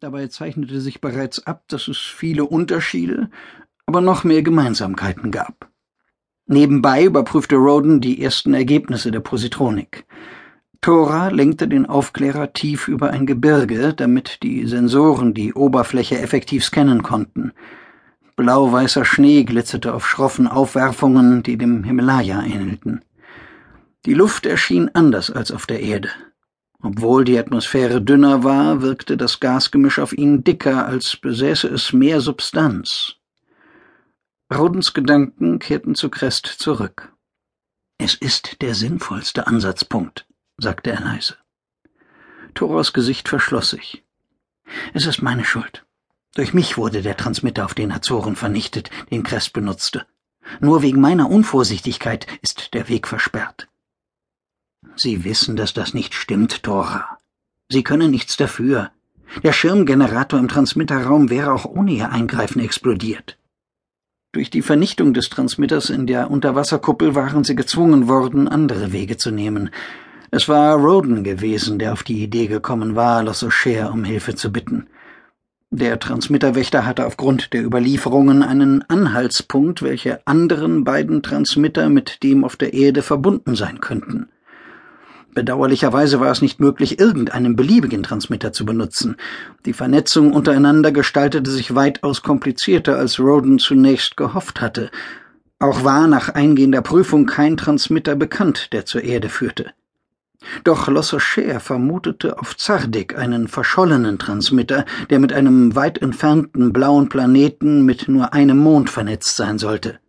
Dabei zeichnete sich bereits ab, dass es viele Unterschiede, aber noch mehr Gemeinsamkeiten gab. Nebenbei überprüfte Roden die ersten Ergebnisse der Positronik. Thora lenkte den Aufklärer tief über ein Gebirge, damit die Sensoren die Oberfläche effektiv scannen konnten. Blau-weißer Schnee glitzerte auf schroffen Aufwerfungen, die dem Himalaya ähnelten. Die Luft erschien anders als auf der Erde. Obwohl die Atmosphäre dünner war, wirkte das Gasgemisch auf ihn dicker, als besäße es mehr Substanz. Rodens Gedanken kehrten zu Crest zurück. Es ist der sinnvollste Ansatzpunkt, sagte er leise. Thoros Gesicht verschloss sich. Es ist meine Schuld. Durch mich wurde der Transmitter auf den Azoren vernichtet, den Crest benutzte. Nur wegen meiner Unvorsichtigkeit ist der Weg versperrt. Sie wissen, dass das nicht stimmt, Thora. Sie können nichts dafür. Der Schirmgenerator im Transmitterraum wäre auch ohne Ihr Eingreifen explodiert. Durch die Vernichtung des Transmitters in der Unterwasserkuppel waren sie gezwungen worden, andere Wege zu nehmen. Es war Roden gewesen, der auf die Idee gekommen war, Los O'Share um Hilfe zu bitten. Der Transmitterwächter hatte aufgrund der Überlieferungen einen Anhaltspunkt, welche anderen beiden Transmitter mit dem auf der Erde verbunden sein könnten. Bedauerlicherweise war es nicht möglich, irgendeinen beliebigen Transmitter zu benutzen. Die Vernetzung untereinander gestaltete sich weitaus komplizierter, als Roden zunächst gehofft hatte. Auch war nach eingehender Prüfung kein Transmitter bekannt, der zur Erde führte. Doch Lossocher vermutete auf Zardik einen verschollenen Transmitter, der mit einem weit entfernten blauen Planeten mit nur einem Mond vernetzt sein sollte.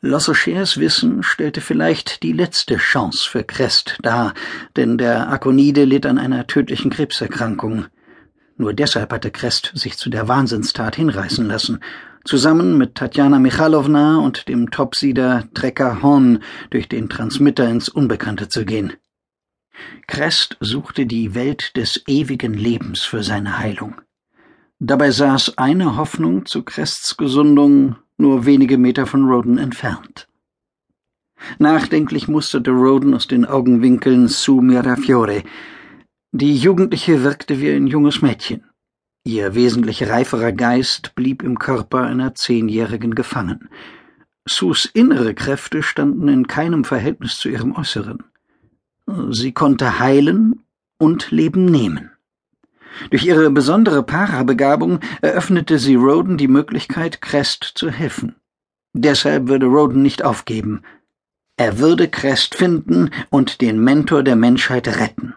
Lossochers Wissen stellte vielleicht die letzte Chance für Crest dar, denn der Akonide litt an einer tödlichen Krebserkrankung. Nur deshalb hatte Crest sich zu der Wahnsinnstat hinreißen lassen, zusammen mit Tatjana Michalowna und dem Topsieder Trecker Horn durch den Transmitter ins Unbekannte zu gehen. Crest suchte die Welt des ewigen Lebens für seine Heilung. Dabei saß eine Hoffnung zu Crests Gesundung nur wenige Meter von Roden entfernt. Nachdenklich musterte Roden aus den Augenwinkeln Su Mirafiore. Die Jugendliche wirkte wie ein junges Mädchen. Ihr wesentlich reiferer Geist blieb im Körper einer Zehnjährigen gefangen. Sus innere Kräfte standen in keinem Verhältnis zu ihrem Äußeren. Sie konnte heilen und Leben nehmen. Durch ihre besondere Parabegabung eröffnete sie Roden die Möglichkeit, Crest zu helfen. Deshalb würde Roden nicht aufgeben. Er würde Crest finden und den Mentor der Menschheit retten.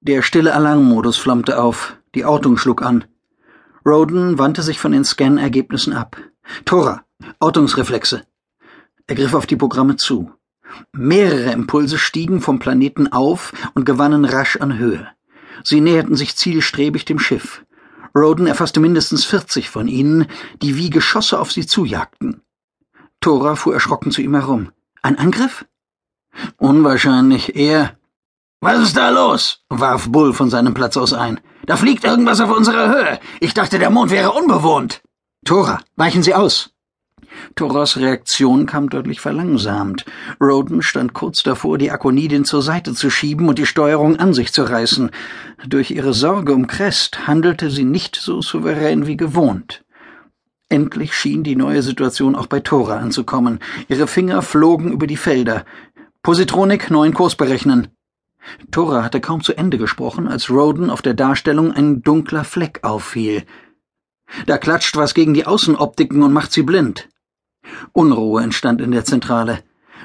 Der stille Alarmmodus flammte auf. Die Ortung schlug an. Roden wandte sich von den Scan-Ergebnissen ab. Tora, Ortungsreflexe. Er griff auf die Programme zu. Mehrere Impulse stiegen vom Planeten auf und gewannen rasch an Höhe. Sie näherten sich zielstrebig dem Schiff. Roden erfasste mindestens vierzig von ihnen, die wie Geschosse auf sie zujagten. Tora fuhr erschrocken zu ihm herum. Ein Angriff? Unwahrscheinlich, er. Was ist da los? warf Bull von seinem Platz aus ein. Da fliegt irgendwas auf unserer Höhe. Ich dachte, der Mond wäre unbewohnt. Tora, weichen Sie aus. Toras Reaktion kam deutlich verlangsamt. Roden stand kurz davor, die Akonidin zur Seite zu schieben und die Steuerung an sich zu reißen. Durch ihre Sorge um Crest handelte sie nicht so souverän wie gewohnt. Endlich schien die neue Situation auch bei Tora anzukommen. Ihre Finger flogen über die Felder. Positronik, neuen Kurs berechnen. Tora hatte kaum zu Ende gesprochen, als Roden auf der Darstellung ein dunkler Fleck auffiel. Da klatscht was gegen die Außenoptiken und macht sie blind. Unruhe entstand in der Zentrale.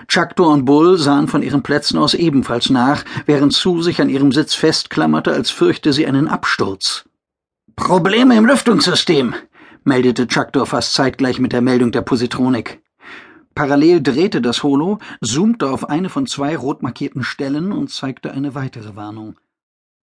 Chaktor und Bull sahen von ihren Plätzen aus ebenfalls nach, während Sue sich an ihrem Sitz festklammerte, als fürchte sie einen Absturz. Probleme im Lüftungssystem, meldete Chaktor fast zeitgleich mit der Meldung der Positronik. Parallel drehte das Holo, zoomte auf eine von zwei rot markierten Stellen und zeigte eine weitere Warnung.